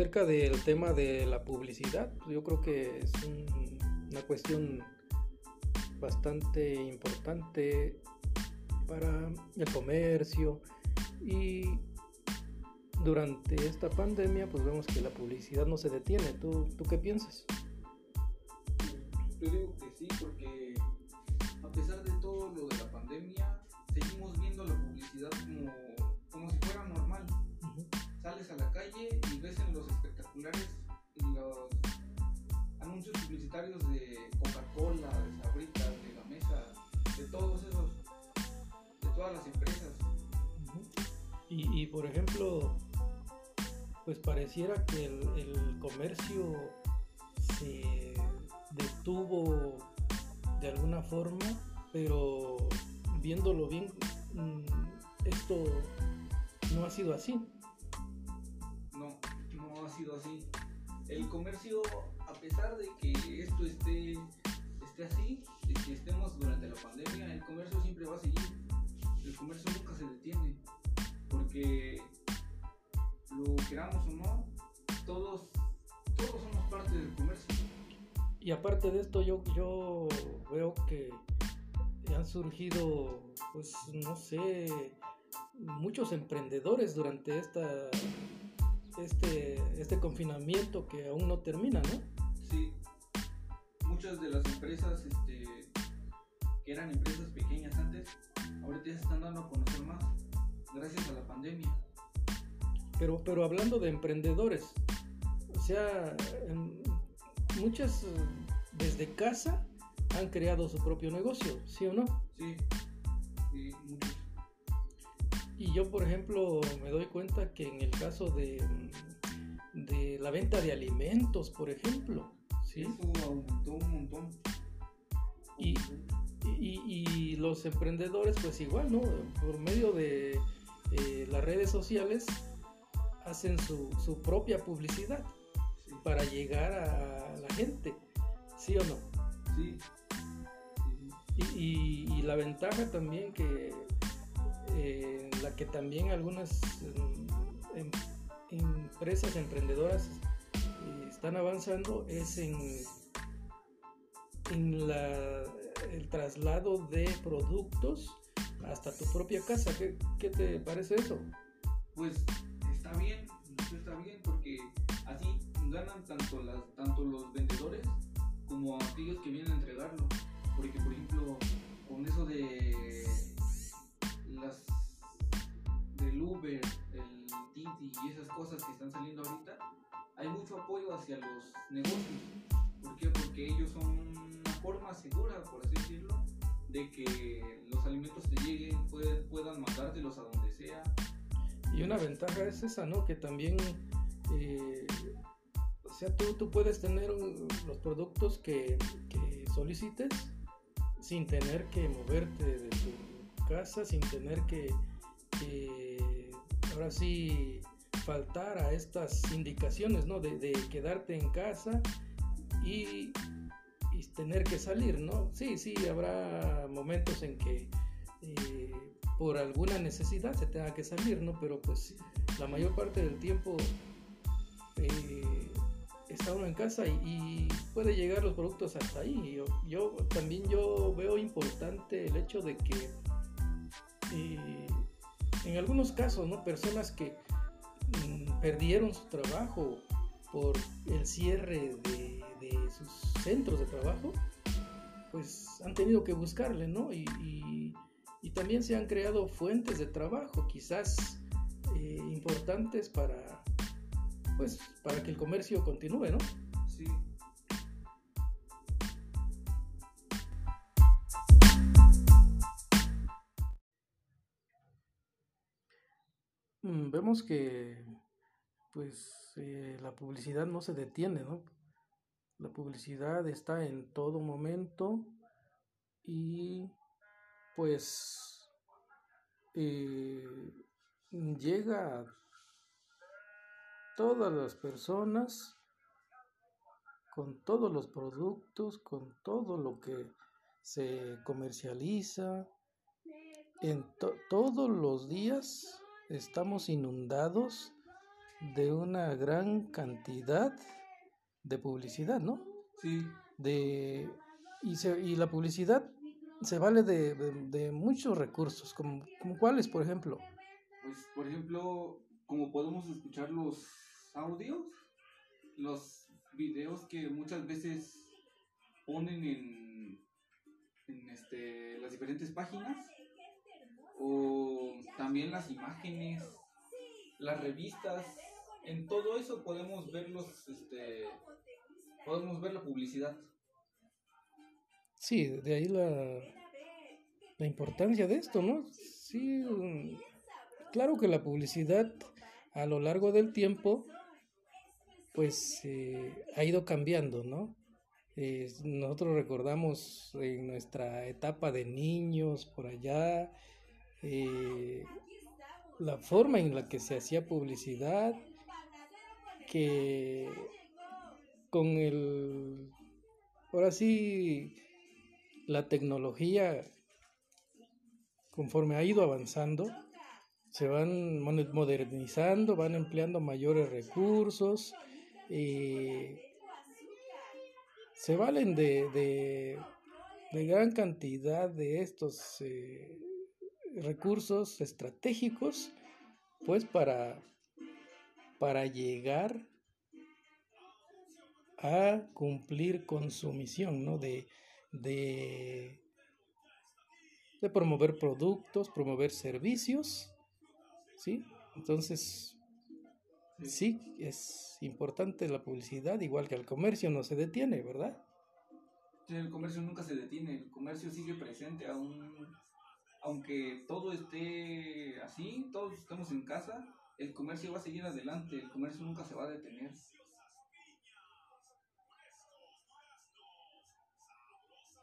acerca del tema de la publicidad, pues, yo creo que es una cuestión bastante importante para el comercio y durante esta pandemia pues vemos que la publicidad no se detiene. ¿Tú, tú qué piensas? Yo digo que sí, porque a pesar de todo lo de la pandemia, seguimos viendo la publicidad como, pues pareciera que el, comercio se detuvo de alguna forma, pero viéndolo bien, mm, esto no ha sido así. No, no ha sido así. El comercio, a pesar de que esto esté, esté así, de que estemos durante la pandemia, el comercio siempre va a seguir. El comercio nunca se detiene, porque lo queramos o no, todos, todos somos parte del comercio. Y aparte de esto, yo, yo veo que han surgido, pues no sé, muchos emprendedores durante esta, este, este confinamiento que aún no termina, ¿no? Sí, muchas de las empresas este, que eran empresas pequeñas antes, ahorita ya se están dando a conocer más gracias a la pandemia. Pero, pero hablando de emprendedores, o sea, muchas desde casa han creado su propio negocio, ¿sí o no? Sí, sí Y yo, por ejemplo, me doy cuenta que en el caso de, de la venta de alimentos, por ejemplo, ¿sí? Eso aumentó un montón. Y, y, y, los emprendedores, pues igual, ¿no? Por medio de eh, las redes sociales, hacen su, su propia publicidad para llegar a la gente, ¿sí o no? Sí. Y, y, la ventaja también que eh, la que también algunas em, empresas emprendedoras eh, están avanzando es en, en la, el traslado de productos hasta tu propia casa. ¿Qué, qué te parece eso? Pues está bien, está bien porque así ganan tanto, las, tanto los vendedores como aquellos que vienen a entregarlo. Porque, por ejemplo, con eso de las del Uber, el Titi y esas cosas que están saliendo ahorita, hay mucho apoyo hacia los negocios. ¿Por qué? Porque ellos son una forma segura, por así decirlo, de que los alimentos te lleguen, puedan, puedan mandártelos a donde sea y una ventaja es esa, ¿no? Que también, eh, o sea, tú, tú puedes tener los productos que, que, solicites sin tener que moverte de tu casa, sin tener que, ahora sí faltar a estas indicaciones, ¿no? De, de quedarte en casa y, y, tener que salir, ¿no? Sí, sí, habrá momentos en que eh, por alguna necesidad se tenga que salir, ¿no? Pero pues la mayor parte del tiempo eh, está uno en casa y, puede llegar los productos hasta ahí. Yo, también yo veo importante el hecho de que eh, en algunos casos, ¿no? Personas que mm, perdieron su trabajo por el cierre de, sus centros de trabajo, pues han tenido que buscarle, ¿no? y también se han creado fuentes de trabajo, quizás eh, importantes para, pues, para que el comercio continúe, ¿no? Sí. Mm, vemos que pues eh, la publicidad no se detiene, ¿no? La publicidad está en todo momento y pues eh, llega a todas las personas con todos los productos, con todo lo que se comercializa. En todos los días estamos inundados de una gran cantidad de publicidad, ¿no? Sí. De, y, se, y la publicidad se vale de, de, muchos recursos, como, como cuáles, por ejemplo. Pues, por ejemplo, como podemos escuchar los audios, los videos que muchas veces ponen en, en este, las diferentes páginas, o también las imágenes, las revistas, en todo eso podemos ver los, este, podemos ver la publicidad. Sí, de ahí la, la importancia de esto, ¿no? Sí, claro que la publicidad a lo largo del tiempo, pues eh, ha ido cambiando, ¿no? Nosotros recordamos en nuestra etapa de niños por allá, eh, la forma en la que se hacía publicidad, que con el, ahora sí, la tecnología, conforme ha ido avanzando, se van modernizando, van empleando mayores recursos, y se valen de, de, gran cantidad de estos eh, recursos estratégicos, pues para, para llegar a cumplir con su misión, ¿no? De, de, de promover productos, promover servicios, ¿sí? Entonces, sí, es importante la publicidad, igual que el comercio no se detiene, ¿verdad? el comercio nunca se detiene, el comercio sigue presente aún aunque todo esté así, todos estamos en casa, el comercio va a seguir adelante, el comercio nunca se va a detener.